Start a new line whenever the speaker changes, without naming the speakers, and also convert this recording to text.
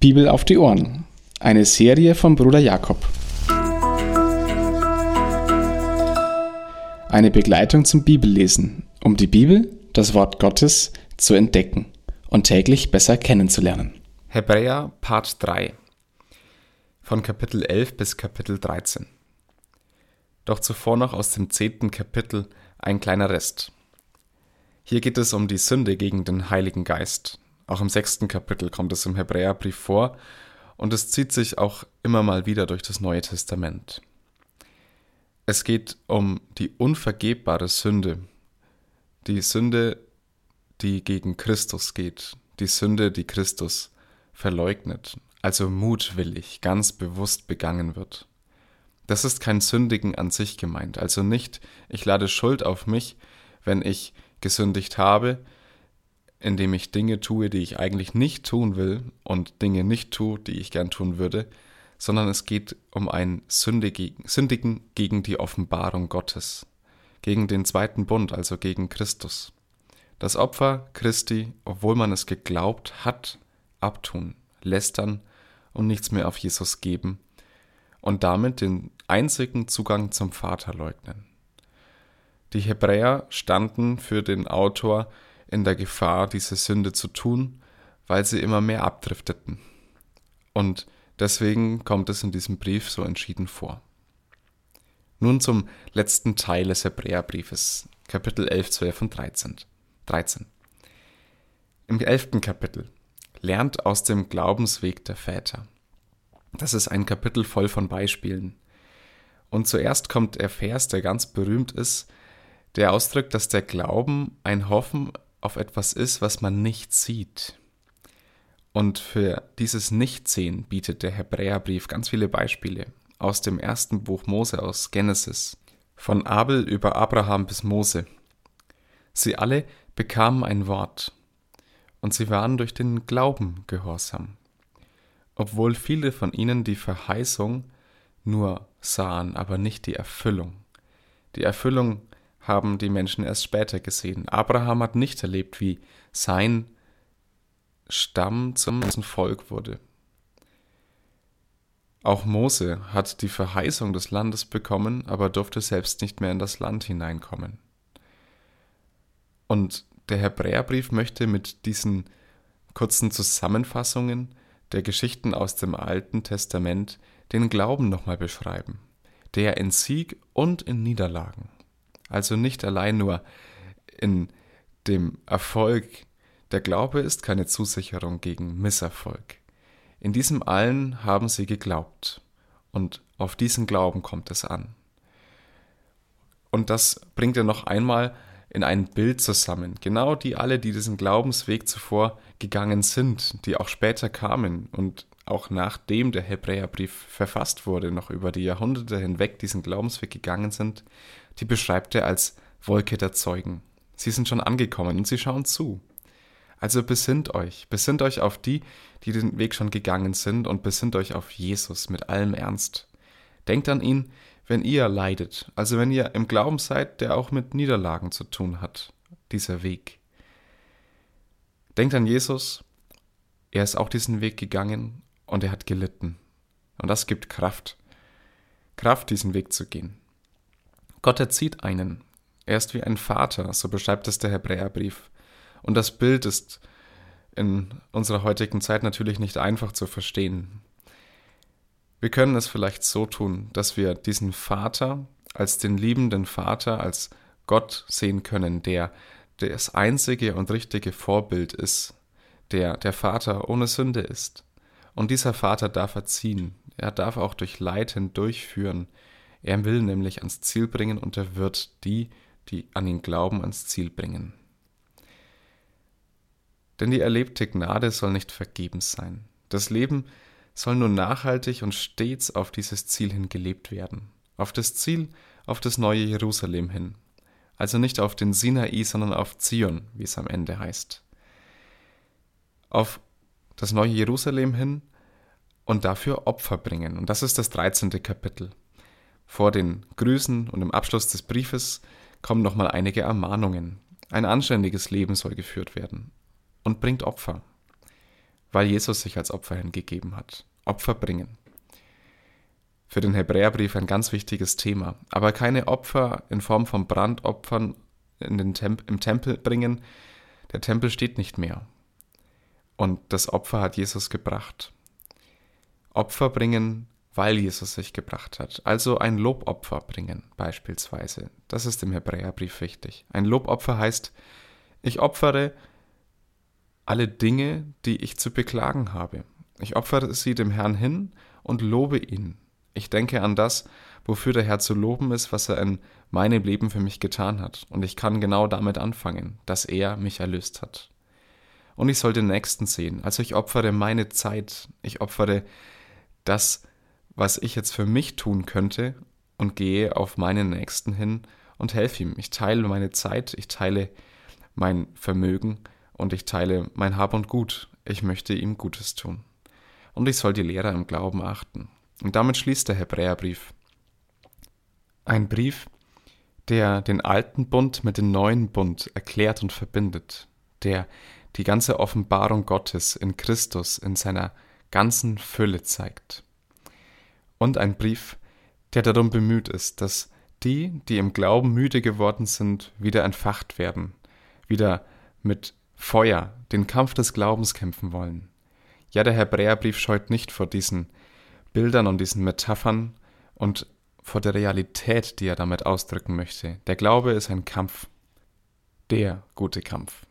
Bibel auf die Ohren. Eine Serie von Bruder Jakob. Eine Begleitung zum Bibellesen, um die Bibel, das Wort Gottes, zu entdecken und täglich besser kennenzulernen.
Hebräer Part 3 von Kapitel 11 bis Kapitel 13. Doch zuvor noch aus dem zehnten Kapitel ein kleiner Rest. Hier geht es um die Sünde gegen den Heiligen Geist. Auch im sechsten Kapitel kommt es im Hebräerbrief vor. Und es zieht sich auch immer mal wieder durch das Neue Testament. Es geht um die unvergebbare Sünde, die Sünde, die gegen Christus geht, die Sünde, die Christus verleugnet, also mutwillig, ganz bewusst begangen wird. Das ist kein Sündigen an sich gemeint, also nicht, ich lade Schuld auf mich, wenn ich gesündigt habe, indem ich Dinge tue, die ich eigentlich nicht tun will und Dinge nicht tue, die ich gern tun würde, sondern es geht um ein Sündigen gegen die Offenbarung Gottes, gegen den zweiten Bund, also gegen Christus. Das Opfer Christi, obwohl man es geglaubt hat, abtun, lästern und nichts mehr auf Jesus geben und damit den einzigen Zugang zum Vater leugnen. Die Hebräer standen für den Autor in der Gefahr, diese Sünde zu tun, weil sie immer mehr abdrifteten. Und deswegen kommt es in diesem Brief so entschieden vor. Nun zum letzten Teil des Hebräerbriefes, Kapitel 11, 12 und 13. 13. Im elften Kapitel lernt aus dem Glaubensweg der Väter. Das ist ein Kapitel voll von Beispielen. Und zuerst kommt der Vers, der ganz berühmt ist, der ausdrückt, dass der Glauben ein Hoffen auf etwas ist, was man nicht sieht. Und für dieses Nichtsehen bietet der Hebräerbrief ganz viele Beispiele aus dem ersten Buch Mose aus Genesis, von Abel über Abraham bis Mose. Sie alle bekamen ein Wort, und sie waren durch den Glauben gehorsam, obwohl viele von ihnen die Verheißung nur sahen, aber nicht die Erfüllung. Die Erfüllung haben die Menschen erst später gesehen. Abraham hat nicht erlebt, wie sein Stamm zum Volk wurde. Auch Mose hat die Verheißung des Landes bekommen, aber durfte selbst nicht mehr in das Land hineinkommen. Und der Hebräerbrief möchte mit diesen kurzen Zusammenfassungen der Geschichten aus dem Alten Testament den Glauben nochmal beschreiben, der in Sieg und in Niederlagen also nicht allein nur in dem Erfolg. Der Glaube ist keine Zusicherung gegen Misserfolg. In diesem allen haben sie geglaubt und auf diesen Glauben kommt es an. Und das bringt er noch einmal in ein Bild zusammen. Genau die alle, die diesen Glaubensweg zuvor gegangen sind, die auch später kamen und auch nachdem der Hebräerbrief verfasst wurde, noch über die Jahrhunderte hinweg diesen Glaubensweg gegangen sind, die beschreibt er als Wolke der Zeugen. Sie sind schon angekommen und sie schauen zu. Also besinnt euch, besinnt euch auf die, die den Weg schon gegangen sind und besinnt euch auf Jesus mit allem Ernst. Denkt an ihn, wenn ihr leidet, also wenn ihr im Glauben seid, der auch mit Niederlagen zu tun hat, dieser Weg. Denkt an Jesus, er ist auch diesen Weg gegangen und er hat gelitten. Und das gibt Kraft. Kraft, diesen Weg zu gehen. Gott erzieht einen. Er ist wie ein Vater, so beschreibt es der Hebräerbrief. Und das Bild ist in unserer heutigen Zeit natürlich nicht einfach zu verstehen. Wir können es vielleicht so tun, dass wir diesen Vater als den liebenden Vater, als Gott sehen können, der das einzige und richtige Vorbild ist, der der Vater ohne Sünde ist. Und dieser Vater darf erziehen, er darf auch durch Leid hindurchführen, er will nämlich ans Ziel bringen und er wird die, die an ihn glauben, ans Ziel bringen. Denn die erlebte Gnade soll nicht vergebens sein. Das Leben soll nur nachhaltig und stets auf dieses Ziel hin gelebt werden. Auf das Ziel, auf das neue Jerusalem hin. Also nicht auf den Sinai, sondern auf Zion, wie es am Ende heißt. Auf das neue Jerusalem hin und dafür Opfer bringen. Und das ist das 13. Kapitel. Vor den Grüßen und im Abschluss des Briefes kommen nochmal einige Ermahnungen. Ein anständiges Leben soll geführt werden und bringt Opfer. weil Jesus sich als Opfer hingegeben hat. Opfer bringen. Für den Hebräerbrief ein ganz wichtiges Thema. Aber keine Opfer in Form von Brandopfern in den Temp im Tempel bringen. Der Tempel steht nicht mehr. Und das Opfer hat Jesus gebracht. Opfer bringen, weil Jesus sich gebracht hat. Also ein Lobopfer bringen beispielsweise. Das ist im Hebräerbrief wichtig. Ein Lobopfer heißt, ich opfere alle Dinge, die ich zu beklagen habe. Ich opfere sie dem Herrn hin und lobe ihn. Ich denke an das, wofür der Herr zu loben ist, was er in meinem Leben für mich getan hat. Und ich kann genau damit anfangen, dass er mich erlöst hat. Und ich soll den Nächsten sehen. Also ich opfere meine Zeit. Ich opfere das, was ich jetzt für mich tun könnte und gehe auf meinen Nächsten hin und helfe ihm. Ich teile meine Zeit, ich teile mein Vermögen und ich teile mein Hab und Gut. Ich möchte ihm Gutes tun. Und ich soll die Lehrer im Glauben achten. Und damit schließt der Hebräerbrief. Ein Brief, der den alten Bund mit dem neuen Bund erklärt und verbindet, der die ganze Offenbarung Gottes in Christus in seiner ganzen Fülle zeigt. Und ein Brief, der darum bemüht ist, dass die, die im Glauben müde geworden sind, wieder entfacht werden, wieder mit Feuer den Kampf des Glaubens kämpfen wollen. Ja, der Hebräerbrief scheut nicht vor diesen Bildern und diesen Metaphern und vor der Realität, die er damit ausdrücken möchte. Der Glaube ist ein Kampf, der gute Kampf.